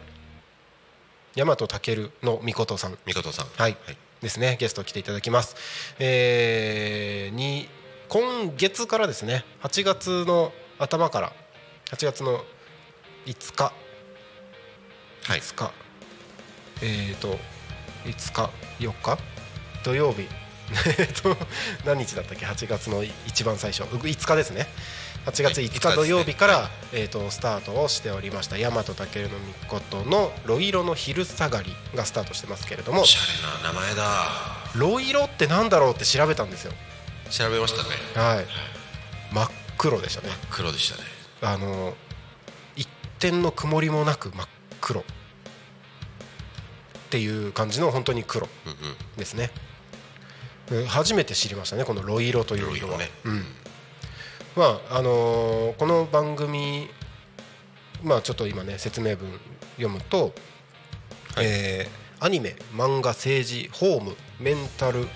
大和健の御事さん、みことさん。はい、ですね、ゲスト来ていただきます。えーに今月からですね、8月の頭から。8月の5日、はい。5日、えっ、と5日4日。土曜日。え っと何日だったっけ？8月の一番最初。う5日ですね。8月5はい。日5日土曜日から、はえー、とスタートをしておりました。大和健のみことの「ロイロの昼下がり」がスタートしてますけれども。おしゃれな名前だ。ロイロってなんだろうって調べたんですよ。調べましたね。はい。真っ黒でしたね。黒でしたね。あの一点の曇りもなく真っ黒。っていう感じの本当に黒うんうんですね。うん初めて知りましたねこのロイロという色は、ね。うん。まああのーこの番組まあちょっと今ね説明文読むと、えーアニメ漫画政治ホームメンタル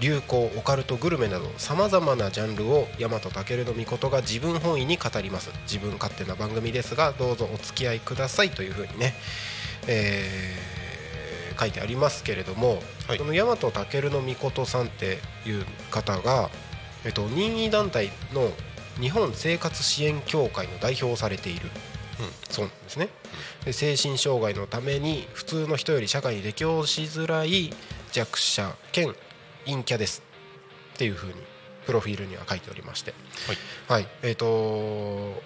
流行オカルトグルメなどさまざまなジャンルを大和健の御事が自分本位に語ります。自分勝手な番組ですがどうぞお付き合いくださいというふうにね、えー書いてありますけれども、はい。この大和健の御事さんっていう方が、えっと、任意団体の日本生活支援協会の代表をされている、そうなんですね。で精神障害のために普通の人より社会に適応しづらい弱者兼陰キャですっていうふうにプロフィールには書いておりまして。はい、えっ、と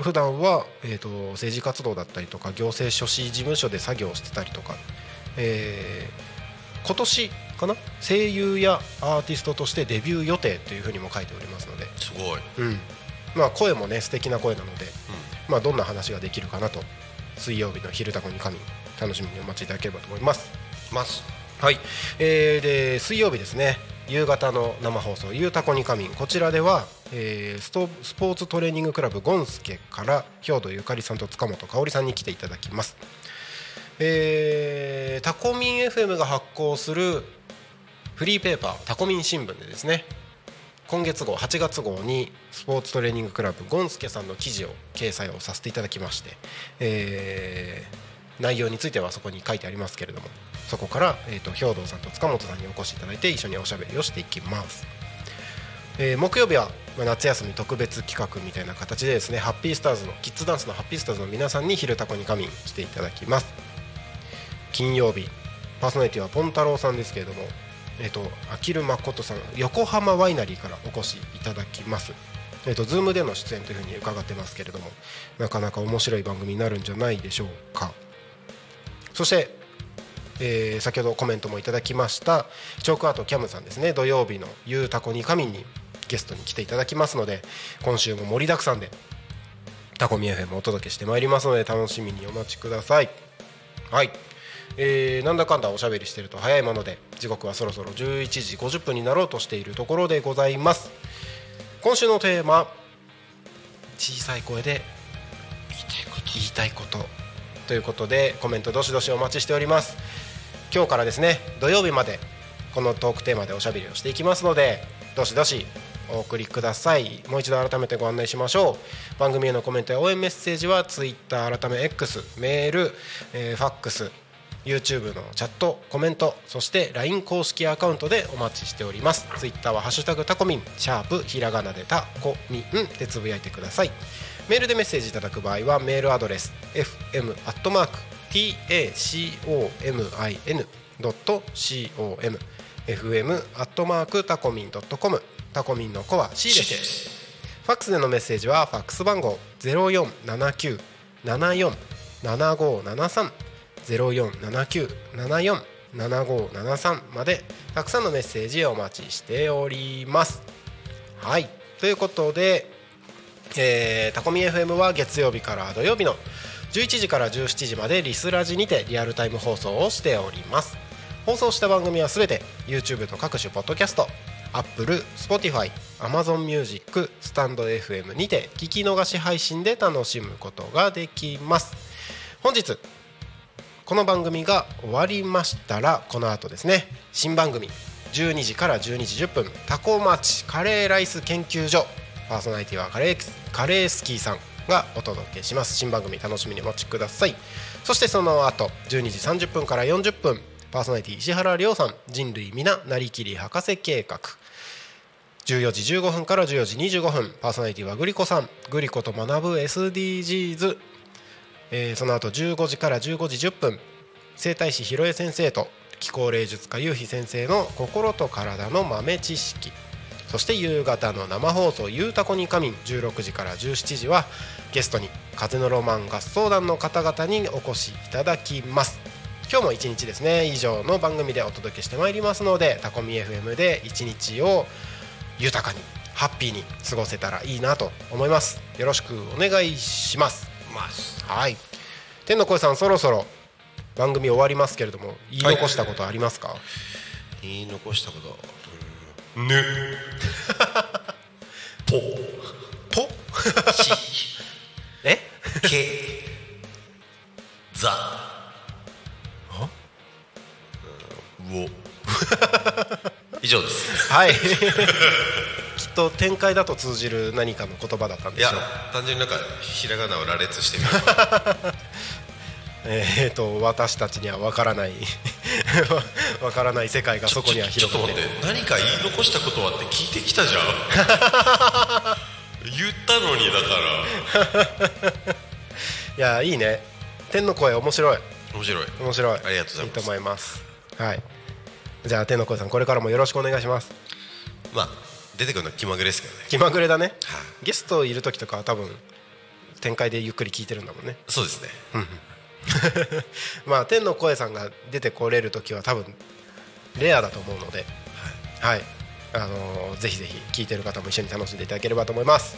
普段は、えー、と政治活動だったりとか行政書士事務所で作業をしてたりとか、えー今年かな？声優やアーティストとしてデビュー予定というふうにも書いておりますので、すごい。うん。まあ、声もね素敵な声なので、まあ、どんな話ができるかなと。水曜日の「昼タコに神」楽しみにお待ちいただければと思います。ますはい、えーで水曜日ですね。夕方の生放送「ゆうたこに仮眠」こちらでは、えーストスポーツトレーニングクラブゴンスケから兵藤ゆかりさんと塚本香織さんに来ていただきます、えータコミン FM が発行するフリーペーパータコミン新聞でですね。今月号8月号にスポーツトレーニングクラブゴンスケさんの記事を掲載をさせていただきまして、えー内容についてはそこに書いてありますけれども。そこから、えー、と兵藤さんと塚本さんにお越しいただいて一緒におしゃべりをしていきます、えー木曜日は、まあ夏休み特別企画みたいな形でですねハッピースターズのキッズダンスのハッピースターズの皆さんに「昼タコに仮眠」していただきます。金曜日パーソナリティはポン太郎さんですけれどもえっ、とあきる誠さん横浜ワイナリーからお越しいただきます。えっ、とズームでの出演というふうに伺ってますけれどもなかなか面白い番組になるんじゃないでしょうか。そして、えー先ほどコメントもいただきましたチョークアートキャムさんですね。土曜日の「ゆうたこにかみん」にゲストに来ていただきますので今週も盛りだくさんでタコミ FM をお届けしてまいりますので楽しみにお待ちください。はい、えーなんだかんだおしゃべりしてると早いもので時刻はそろそろ11時50分になろうとしているところでございます。今週のテーマ小さい声で言いたいことということでコメントどしどしお待ちしております今日からですね土曜日までこのトークテーマでおしゃべりをしていきますのでどしどしお送りください。もう一度改めてご案内しましょう。番組へのコメントや応援メッセージは Twitter 改め X メール、えーファックス YouTube のチャットコメントそして LINE 公式アカウントでお待ちしております。Twitter は「ハッシュタグタコミン」シャープひらがなでタコミンでつぶやいてください。メールでメッセージいただく場合はメールアドレス fm tacomin.com fm アットマークタコミン .com タコミンの子は C です。ファックスでのメッセージはファックス番号0479747573 0479747573までたくさんのメッセージをお待ちしております。はい。ということで、えータコミ FM は月曜日から土曜日の11時から17時までリスラジにてリアルタイム放送をしております。放送した番組はすべて YouTube と各種ポッドキャスト Apple、Spotify、Amazon Music、スタンド FM にて聞き逃し配信で楽しむことができます。本日この番組が終わりましたらこの後ですね新番組12時から12時10分タコ町カレーライス研究所パーソナリティはカレーカレースキーさん。がお届けします。新番組楽しみにお待ちください。そしてその後12時30分から40分パーソナリティ石原亮さん人類皆なりきり博士計画。14時15分から14時25分パーソナリティはグリコさんグリコと学ぶ SDGs えーその後15時から15時10分整体師ひろえ先生と気候霊術家ゆうひ先生の心と体の豆知識。そして夕方の生放送「ゆうたこに仮眠」16時から17時はゲストに風のロマン合奏団の方々にお越しいただきます。今日も一日ですね以上の番組でお届けしてまいりますのでタコミ FM で一日を豊かにハッピーに過ごせたらいいなと思います。よろしくお願いします。はい。天の声さんそろそろ番組終わりますけれども言い残したことありますか、言い残したことうん。ぬぽ ポ？はい。きっと展開だと通じる何かの言葉だったんいやでしょう。単純になんかひらがなを羅列してみる えー、と私たちには分からない。分からない世界がそこにはちょっと広がってる待って何か言い残したことはって聞いてきたじゃん。言ったのにだから。いやいいね。天の声面白い。面白い。面白い。ありがとうございます。いいと思います。はい。じゃあ天の声さんこれからもよろしくお願いしますまあ出てくるのは気まぐれですけどね。気まぐれだね。はい。ゲストいる時とかは多分展開でゆっくり聞いてるんだもんね。そうですね。まあ天の声さんが出てこれる時は多分レアだと思うので。はい、あのーぜひぜひ聞いてる方も一緒に楽しんでいただければと思います。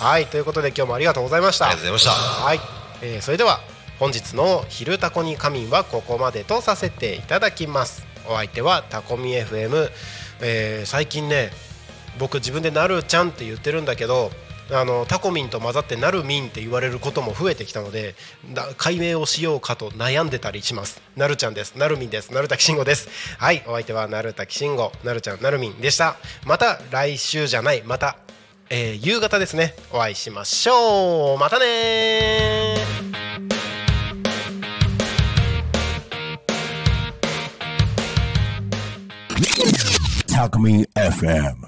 はい。ということで今日もありがとうございました。ありがとうございました。はい、えーそれでは本日の「昼タコに仮眠」はここまでとさせていただきます。お相手はタコミ FM、えー最近ね僕自分で「なるちゃん」って言ってるんだけどあのタコミンと混ざって「なるみん」って言われることも増えてきたので解明をしようかと悩んでたりします。なるちゃんです。なるみんです。なるたきしんごです。はいお相手はなるたきしんご。なるちゃんなるみんでした。また来週じゃない。また、えー夕方ですね。お会いしましょう。またね Talk Me FM.